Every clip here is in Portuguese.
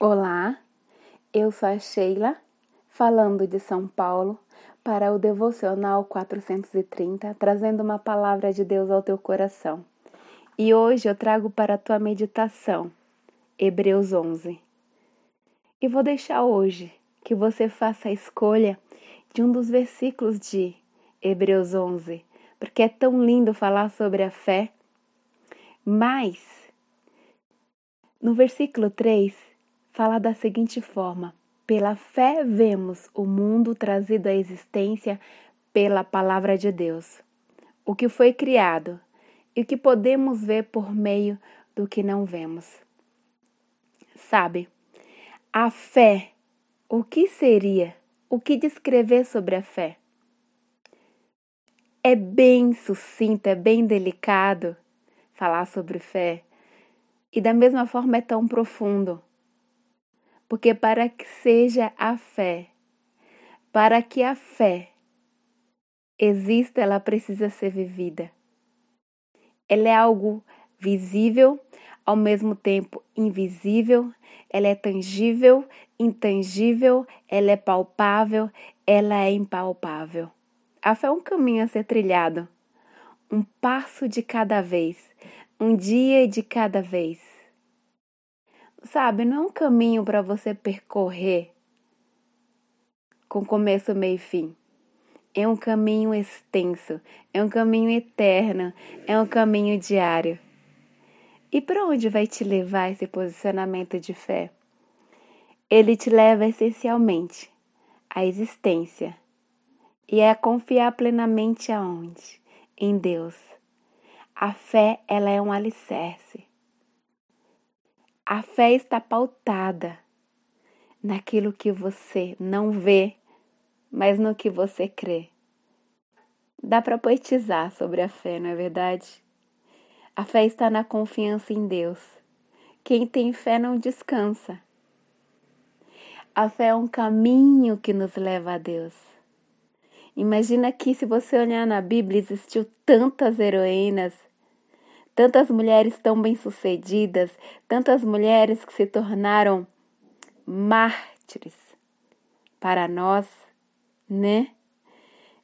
Olá, eu sou a Sheila, falando de São Paulo para o Devocional 430, trazendo uma palavra de Deus ao teu coração. E hoje eu trago para a tua meditação Hebreus 11. E vou deixar hoje que você faça a escolha de um dos versículos de Hebreus 11, porque é tão lindo falar sobre a fé. Mas, no versículo 3, fala da seguinte forma: Pela fé vemos o mundo trazido à existência pela palavra de Deus, o que foi criado e o que podemos ver por meio do que não vemos. Sabe, a fé, o que seria? O que descrever sobre a fé? É bem sucinto, é bem delicado falar sobre fé. E da mesma forma é tão profundo. Porque para que seja a fé, para que a fé exista, ela precisa ser vivida. Ela é algo visível, ao mesmo tempo invisível, ela é tangível, intangível, ela é palpável, ela é impalpável. A fé é um caminho a ser trilhado, um passo de cada vez, um dia de cada vez. Sabe, não é um caminho para você percorrer com começo, meio e fim. É um caminho extenso, é um caminho eterno, é um caminho diário. E para onde vai te levar esse posicionamento de fé? Ele te leva essencialmente à existência e a confiar plenamente aonde? Em Deus. A fé, ela é um alicerce. A fé está pautada naquilo que você não vê, mas no que você crê. Dá para poetizar sobre a fé, não é verdade? A fé está na confiança em Deus. Quem tem fé não descansa. A fé é um caminho que nos leva a Deus. Imagina que se você olhar na Bíblia, existiu tantas heroínas tantas mulheres tão bem-sucedidas, tantas mulheres que se tornaram mártires para nós, né?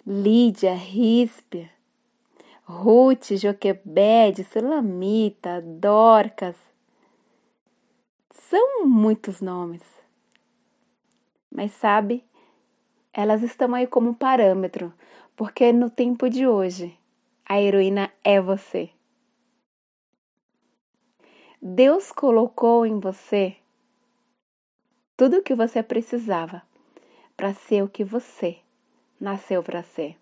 Lídia, Ríspia, Ruth, Joquebede, Sulamita, Dorcas. São muitos nomes. Mas sabe, elas estão aí como parâmetro, porque no tempo de hoje a heroína é você. Deus colocou em você tudo o que você precisava para ser o que você nasceu para ser.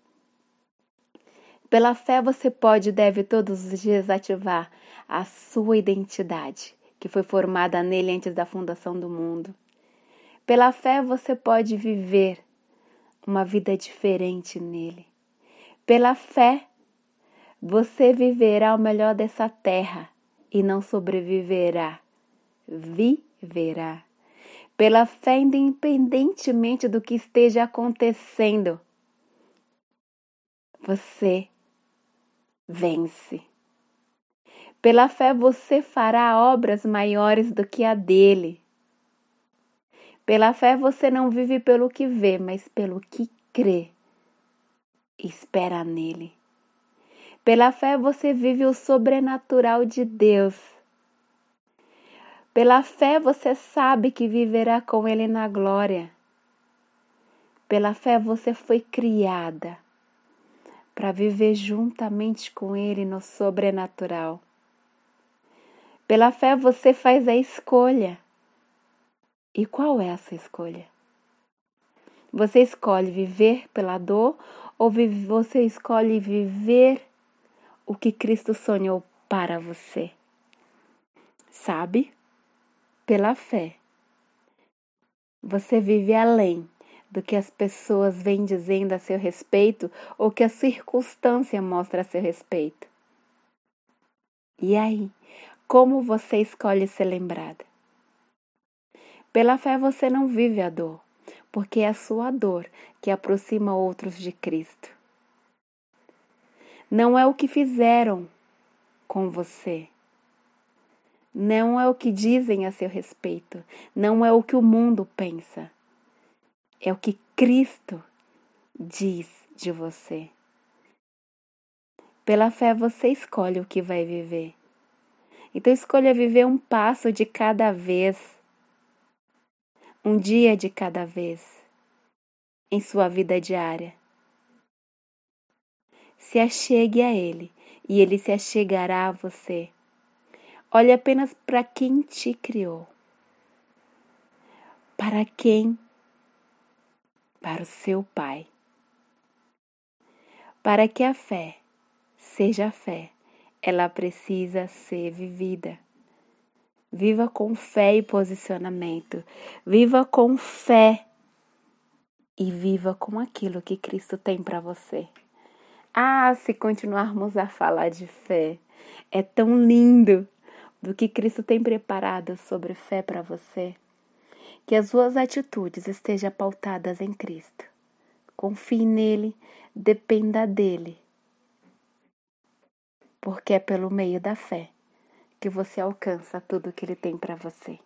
Pela fé você pode e deve todos os dias ativar a sua identidade, que foi formada nele antes da fundação do mundo. Pela fé você pode viver uma vida diferente nele. Pela fé você viverá o melhor dessa terra e não sobreviverá, viverá. Pela fé, independentemente do que esteja acontecendo, você vence. Pela fé, você fará obras maiores do que a dele. Pela fé, você não vive pelo que vê, mas pelo que crê. Espera nele. Pela fé você vive o sobrenatural de Deus. Pela fé você sabe que viverá com Ele na glória. Pela fé você foi criada para viver juntamente com Ele no sobrenatural. Pela fé você faz a escolha. E qual é essa escolha? Você escolhe viver pela dor ou você escolhe viver o que Cristo sonhou para você. Sabe? Pela fé. Você vive além do que as pessoas vêm dizendo a seu respeito ou que a circunstância mostra a seu respeito. E aí, como você escolhe ser lembrada? Pela fé você não vive a dor, porque é a sua dor que aproxima outros de Cristo não é o que fizeram com você, não é o que dizem a seu respeito, não é o que o mundo pensa, é o que Cristo diz de você. Pela fé você escolhe o que vai viver. Então escolha viver um passo de cada vez, um dia de cada vez, em sua vida diária. Se achegue a Ele e Ele se achegará a você. Olhe apenas para quem te criou. Para quem? Para o seu Pai. Para que a fé seja fé, ela precisa ser vivida. Viva com fé e posicionamento. Viva com fé e viva com aquilo que Cristo tem para você. Ah, se continuarmos a falar de fé, é tão lindo do que Cristo tem preparado sobre fé para você. Que as suas atitudes estejam pautadas em Cristo. Confie nele, dependa dele. Porque é pelo meio da fé que você alcança tudo que ele tem para você.